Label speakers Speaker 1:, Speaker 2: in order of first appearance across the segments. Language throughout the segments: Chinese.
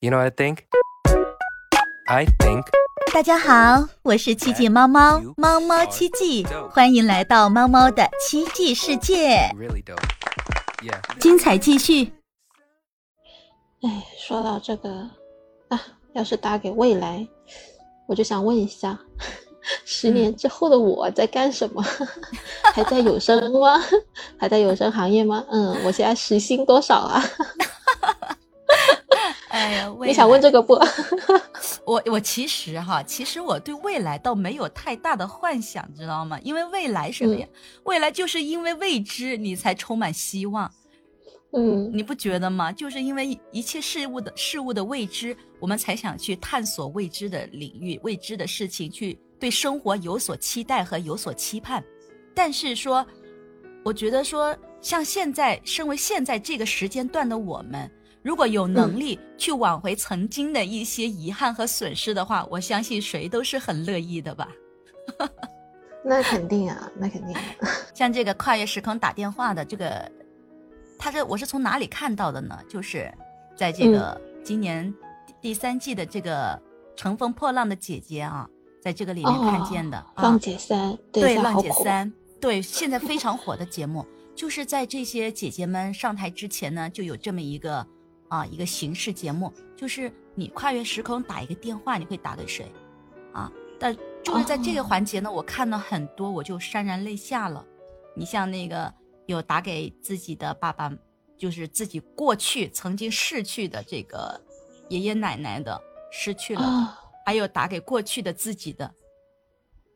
Speaker 1: You know what I think? I think
Speaker 2: 大家好，我是奇迹猫猫，猫猫奇迹，欢迎来到猫猫的奇迹世界
Speaker 1: ，really dope. Yeah.
Speaker 2: 精彩继续。
Speaker 3: 哎，说到这个啊，要是打给未来，我就想问一下，十年之后的我在干什么？还在有声吗？还在有声行业吗？嗯，我现在时薪多少啊？
Speaker 2: 哎呀，
Speaker 3: 你想问这个不？
Speaker 2: 我我其实哈，其实我对未来倒没有太大的幻想，知道吗？因为未来什么呀？未来就是因为未知，你才充满希望。
Speaker 3: 嗯
Speaker 2: 你不觉得吗？就是因为一切事物的事物的未知，我们才想去探索未知的领域、未知的事情，去对生活有所期待和有所期盼。但是说，我觉得说，像现在身为现在这个时间段的我们，如果有能力去挽回曾经的一些遗憾和损失的话，我相信谁都是很乐意的吧。
Speaker 3: 那肯定啊，那肯定、啊。
Speaker 2: 像这个跨越时空打电话的这个，他这我是从哪里看到的呢？就是在这个今年第第三季的这个《乘风破浪的姐姐》啊，在这个里面看见的。
Speaker 3: 哦、
Speaker 2: 啊
Speaker 3: 浪姐三，
Speaker 2: 对，浪姐三，对，现在非常火的节目，就是在这些姐姐们上台之前呢，就有这么一个啊一个形式节目，就是你跨越时空打一个电话，你会打给谁？啊，但就是在这个
Speaker 3: 哦
Speaker 2: 环节呢，我看到很多，我就潸然泪下了。你像那个有打给自己的爸爸，就是自己过去曾经逝去的这个爷爷奶奶的失去了，
Speaker 3: 啊，
Speaker 2: 还有打给过去的自己的，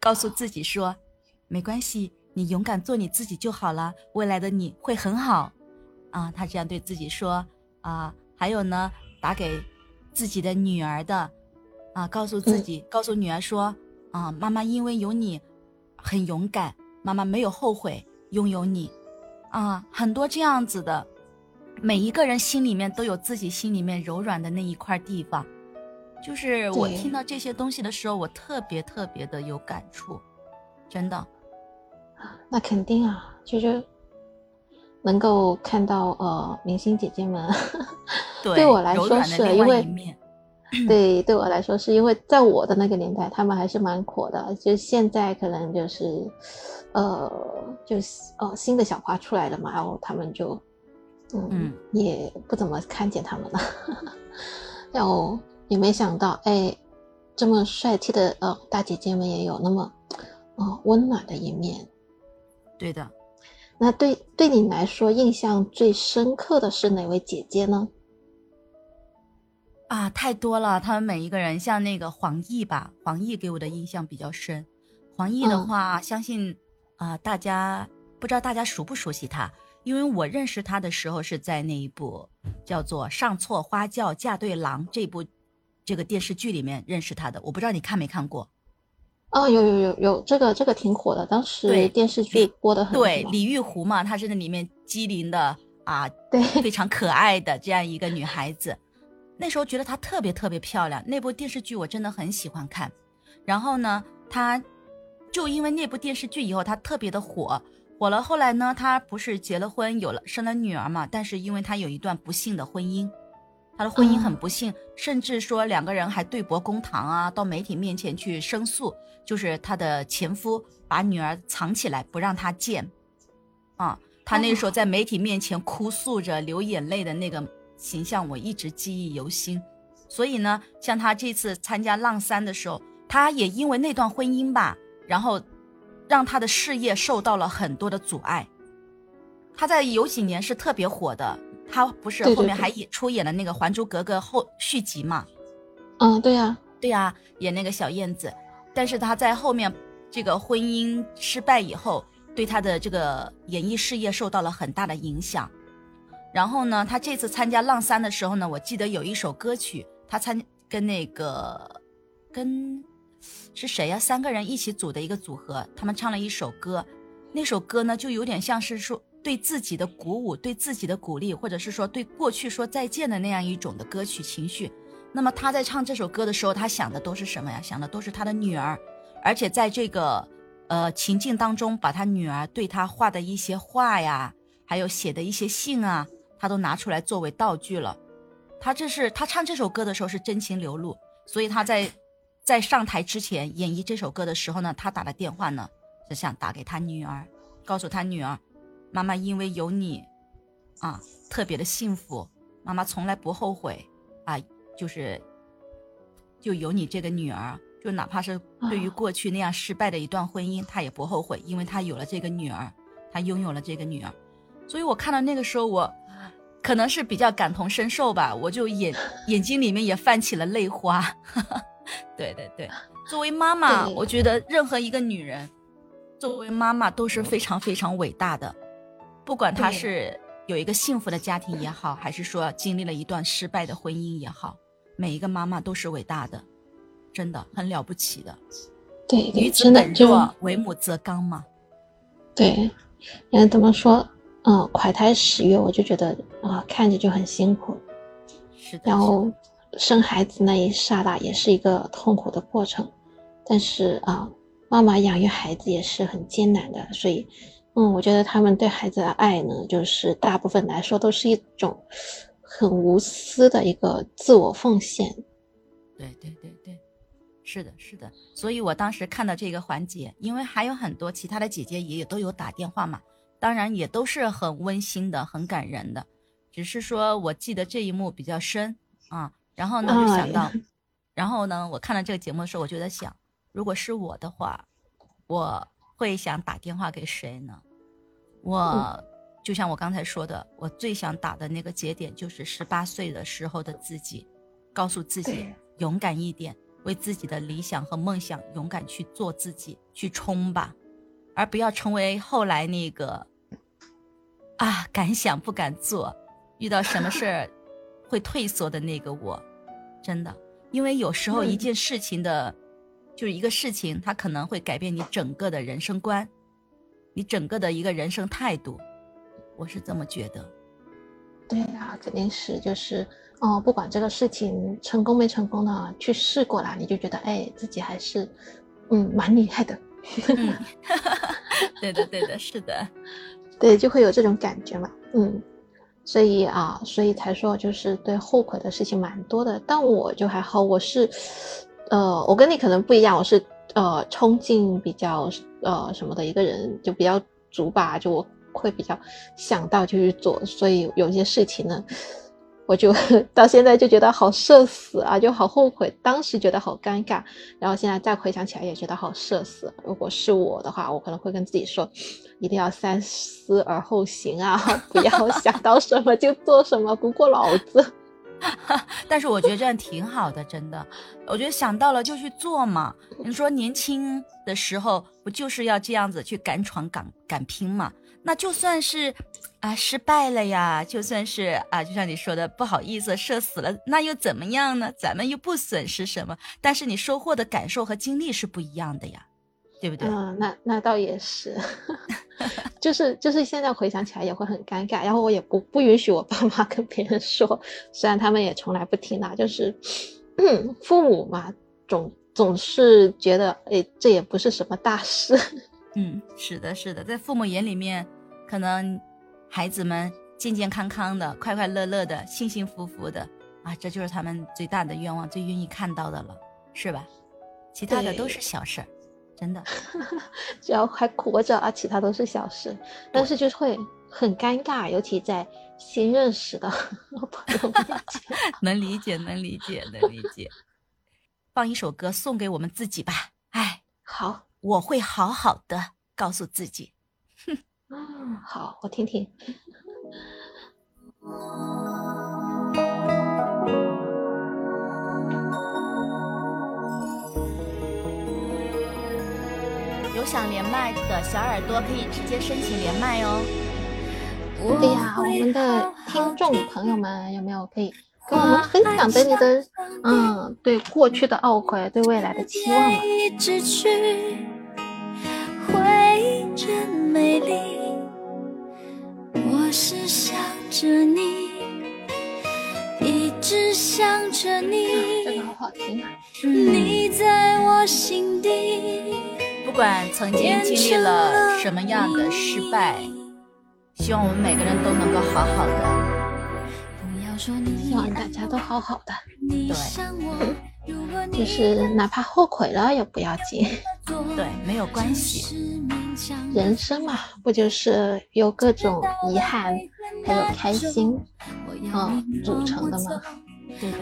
Speaker 2: 告诉自己说，没关系，你勇敢做你自己就好了，未来的你会很好，啊，他这样对自己说啊，还有呢，打给自己的女儿的，啊，告诉自己，告诉女儿说，啊，妈妈因为有你，很勇敢，妈妈没有后悔拥有你，啊，很多这样子的，每一个人心里面都有自己心里面柔软的那一块地方。就是我听到这些东西的时候，我特别特别的有感触，真的。
Speaker 3: 那肯定啊，就是能够看到呃明星姐姐们，
Speaker 2: 对，
Speaker 3: 对我来说是因为。对，对我来说是因为在我的那个年代，他们还是蛮火的。就现在可能就是，呃，就是呃新的小花出来了嘛，然后他们就，嗯，
Speaker 2: 嗯
Speaker 3: 也不怎么看见他们了。然后也没想到，哎，这么帅气的呃大姐姐们也有那么，呃温暖的一面。
Speaker 2: 对的，
Speaker 3: 那对对你来说，印象最深刻的是哪位姐姐呢？
Speaker 2: 啊，太多了。他们每一个人，像那个黄奕吧，黄奕给我的印象比较深。黄奕的
Speaker 3: 嗯
Speaker 2: 话，相信啊、大家不知道大家熟不熟悉他，因为我认识他的时候是在那一部叫做《上错花轿嫁对郎》这部这个电视剧里面认识他的。我不知道你看没看过？
Speaker 3: 哦，有有有有，这个这个挺火的，当时
Speaker 2: 对
Speaker 3: 电视剧播的很火，
Speaker 2: 对李玉湖嘛，她是那里面机灵的啊，
Speaker 3: 对
Speaker 2: 非常可爱的这样一个女孩子。那时候觉得她特别特别漂亮，那部电视剧我真的很喜欢看。然后呢，她就因为那部电视剧以后，她特别的火，火了。后来呢，她不是结了婚，有了生了女儿嘛？但是因为她有一段不幸的婚姻，她的婚姻很不幸，甚至说两个人还对簿公堂啊，到媒体面前去申诉，就是她的前夫把女儿藏起来不让她见，啊，她那时候在媒体面前哭诉着流眼泪的那个形象，我一直记忆犹新。所以呢，像她这次参加浪三的时候，她也因为那段婚姻吧，然后让她的事业受到了很多的阻碍。她在有几年是特别火的，她不是后面还演出演了那个《还珠格格》后续集嘛？
Speaker 3: 嗯，对呀、
Speaker 2: 对呀、演那个小燕子，但是他在后面这个婚姻失败以后，对他的这个演艺事业受到了很大的影响。然后呢，他这次参加浪三的时候呢，我记得有一首歌曲，他参跟那个跟是谁呀、三个人一起组的一个组合，他们唱了一首歌，那首歌呢就有点像是说对自己的鼓舞、对自己的鼓励，或者是说对过去说再见的那样一种的歌曲情绪。那么他在唱这首歌的时候，他想的都是什么呀？想的都是他的女儿，而且在这个呃情境当中，把他女儿对他画的一些画呀，还有写的一些信啊，他都拿出来作为道具了。他这是他唱这首歌的时候是真情流露，所以他在在上台之前演绎这首歌的时候呢，他打的电话呢是想打给他女儿，告诉他女儿，妈妈因为有你，啊，特别的幸福，妈妈从来不后悔，啊，就是就有你这个女儿，就哪怕是对于过去那样失败的一段婚姻，她也不后悔，因为她有了这个女儿，她拥有了这个女儿，所以我看到那个时候我。可能是比较感同身受吧，我就眼 眼睛里面也泛起了泪花。对对对，作为妈妈，我觉得任何一个女人，作为妈妈都是非常非常伟大的。不管她是有一个幸福的家庭也好，还是说经历了一段失败的婚姻也好，每一个妈妈都是伟大的，真的很了不起的。
Speaker 3: 对，
Speaker 2: 女子本弱，为母则刚嘛。
Speaker 3: 对，嗯，怎么说？嗯，怀胎十月，我就觉得啊，看着就很辛苦。
Speaker 2: 是的。
Speaker 3: 然后生孩子那一刹那也是一个痛苦的过程，但是啊，妈妈养育孩子也是很艰难的，所以，嗯，我觉得他们对孩子的爱呢，就是大部分来说都是一种很无私的一个自我奉献。
Speaker 2: 对对对对，是的，是的。所以我当时看到这个环节，因为还有很多其他的姐姐也都有打电话嘛。当然也都是很温馨的，很感人的，只是说我记得这一幕比较深啊。然后呢，就想到，然后呢，我看了这个节目的时候，我就在想，如果是我的话，我会想打电话给谁呢？我就像我刚才说的，我最想打的那个节点就是十八岁的时候的自己，告诉自己勇敢一点，为自己的理想和梦想勇敢去做自己，去冲吧。而不要成为后来那个啊，敢想不敢做，遇到什么事儿会退缩的那个我，真的，因为有时候一件事情的，就是一个事情，它可能会改变你整个的人生观，你整个的一个人生态度，我是这么觉得。
Speaker 3: 对啊，肯定是，就是哦，不管这个事情成功没成功呢，去试过了，你就觉得哎，自己还是嗯蛮厉害的。
Speaker 2: 嗯，对的，对的，是的，
Speaker 3: 对，就会有这种感觉嘛，嗯，所以啊，所以才说就是对后悔的事情蛮多的，但我就还好，我是，呃，我跟你可能不一样，我是呃冲劲比较呃什么的一个人，就比较足吧，就我会比较想到就去做，所以有些事情呢。我就 到现在就觉得好社死啊，就好后悔，当时觉得好尴尬，然后现在再回想起来也觉得好社死。如果是我的话，我可能会跟自己说，一定要三思而后行啊，不要想到什么就做什么，不过脑子。
Speaker 2: 但是我觉得这样挺好的，真的，我觉得想到了就去做嘛。你说年轻的时候不就是要这样子去敢闯敢敢拼嘛？那就算是。啊，失败了呀！就算是啊，就像你说的，不好意思，射死了，那又怎么样呢？咱们又不损失什么，但是你收获的感受和经历是不一样的呀，对不对？
Speaker 3: 嗯，那那倒也是，就是就是现在回想起来也会很尴尬，然后我也不不允许我爸妈 跟别人说，虽然他们也从来不听啦，就是 父母嘛，总总是觉得，哎，这也不是什么大事。
Speaker 2: 嗯，是的，是的，在父母眼里面，可能。孩子们健健康康的、快快乐乐的、幸幸福福的啊，这就是他们最大的愿望、最愿意看到的了，是吧？其他的都是小事儿，真的。
Speaker 3: 只要还活着啊，其他都是小事。但是就是会很尴尬，尤其在新认识的 朋友面前。
Speaker 2: 能理解，能理解，能理解。放一首歌送给我们自己吧。哎，
Speaker 3: 好，
Speaker 2: 我会好好的告诉自己。
Speaker 3: 嗯，好，我听听。
Speaker 2: 想连麦的小耳朵可以直接申请连麦哦。
Speaker 3: 对呀，我们的听众朋友们有没有可以跟我们分享对你的，嗯，对过去的懊悔，对未来的期望嘛？美丽，我是想着你，一直想着你。这个好好听啊！你在我心底。
Speaker 2: 不管曾经经历了什么样的失败，希望我们每个人都能够好好的。
Speaker 3: 希望大家都好好的，
Speaker 2: 对，
Speaker 3: 就是哪怕后悔了也不要紧，
Speaker 2: 对，没有关系。
Speaker 3: 人生嘛，不就是由各种遗憾还有开心，啊组成的吗？
Speaker 2: 对的。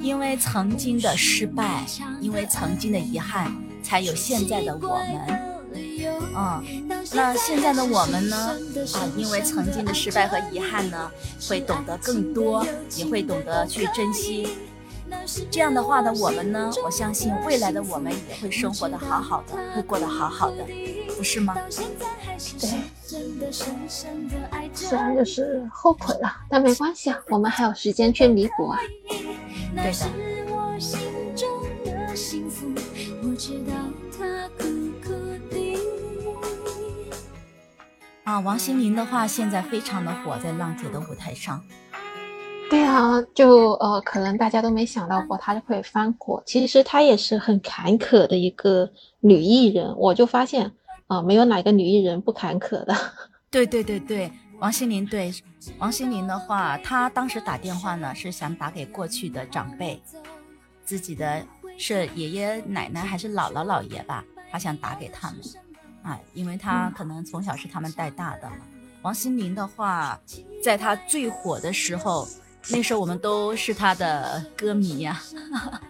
Speaker 2: 因为曾经的失败，因为曾经的遗憾，才有现在的我们。嗯，那现在的我们呢？啊，因为曾经的失败和遗憾呢，会懂得更多，也会懂得去珍惜。这样的话呢，我们呢，我相信未来的我们也会生活的好好的，会过得好好的，不是吗？
Speaker 3: 对，虽然就是后悔了，但没关系啊，我们还有时间去弥补啊。
Speaker 2: 对的。啊，王心凌的话现在非常的火，在浪姐的舞台上。
Speaker 3: 对啊，就呃，可能大家都没想到过她会翻火。其实她也是很坎坷的一个女艺人，我就发现啊，没有哪个女艺人不坎坷的。
Speaker 2: 对对对对，王心凌对王心凌的话，她当时打电话呢，是想打给过去的长辈，自己的是爷爷奶奶还是姥姥姥爷吧，她想打给他们，啊，因为她可能从小是他们带大的嘛。王心凌的话，在她最火的时候。那时候我们都是她的歌迷呀，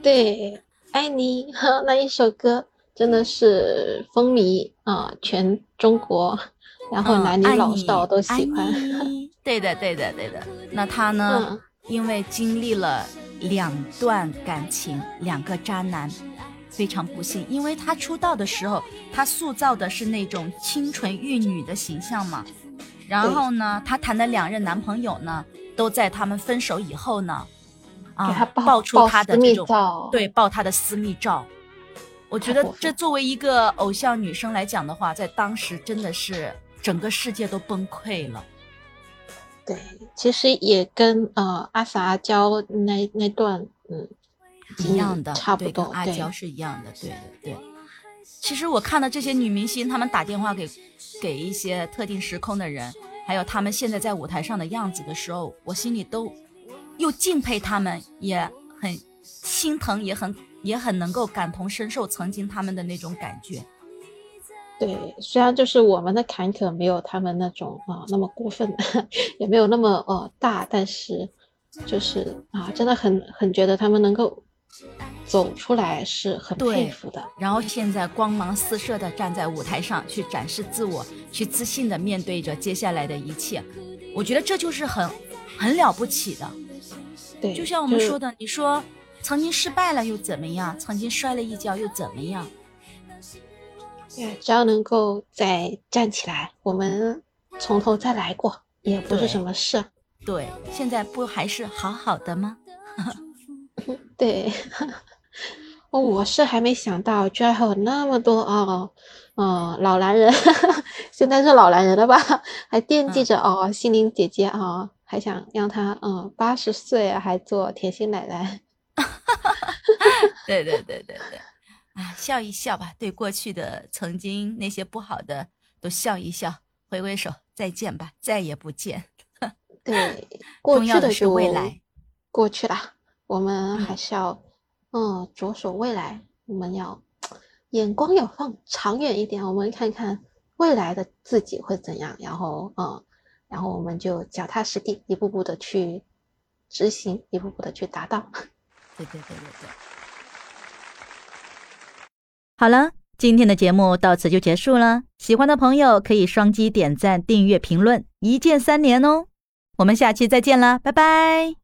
Speaker 3: 对，爱你 那一首歌真的是风靡啊，全中国，然后男女老少都喜欢。
Speaker 2: 对的，对的，对的。那他呢？因为经历了两段感情，两个渣男，非常不幸。因为他出道的时候，他塑造的是那种清纯玉女的形象嘛。然后呢，他谈的两任男朋友呢？都在他们分手以后呢，啊，
Speaker 3: 爆
Speaker 2: 出他的这种对，
Speaker 3: 爆
Speaker 2: 他的私密照。我觉得这作为一个偶像女生来讲的话，在当时真的是整个世界都崩溃了。
Speaker 3: 对，其实也跟呃阿 sa 阿娇那那段嗯
Speaker 2: 一样的，
Speaker 3: 差不多，
Speaker 2: 跟阿娇是一样的。对对对。其实我看到这些女明星，她们打电话给给一些特定时空的人。还有她们现在在舞台上的样子的时候，我心里都又敬佩她们，也很心疼，也很也很能够感同身受曾经她们的那种感觉。
Speaker 3: 对，虽然就是我们的坎坷没有他们那种啊那么过分，也没有那么呃大，但是就是啊，真的很很觉得他们能够。走出来是很佩服的，
Speaker 2: 然后现在光芒四射的站在舞台上去展示自我，去自信的面对着接下来的一切，我觉得这就是很很了不起的。
Speaker 3: 对，
Speaker 2: 就像我们说的，你说曾经失败了又怎么样？曾经摔了一跤又怎么样？
Speaker 3: 对，只要能够再站起来，我们从头再来过也不是什么事。
Speaker 2: 对，现在不还是好好的吗？
Speaker 3: 对。哦，我是还没想到，居然还有那么多哦，嗯，老男人，现在是老男人了吧？还惦记着哦，心灵姐姐啊，还想让她嗯八十岁还做甜心奶奶。
Speaker 2: 对对对对对，啊，笑一笑吧，对过去的曾经那些不好的都笑一笑，挥挥手，再见吧，再也不见。
Speaker 3: 对，过去
Speaker 2: 的是未来，
Speaker 3: 过去了，我们还是要。嗯，着手未来，我们要眼光要放长远一点，我们看看未来的自己会怎样，然后嗯，然后我们就脚踏实地，一步步的去执行，一步步的去达到。
Speaker 2: 对对对对对。
Speaker 4: 好了，今天的节目到此就结束了。喜欢的朋友可以双击点赞、订阅、评论，一键三连哦。我们下期再见了，拜拜。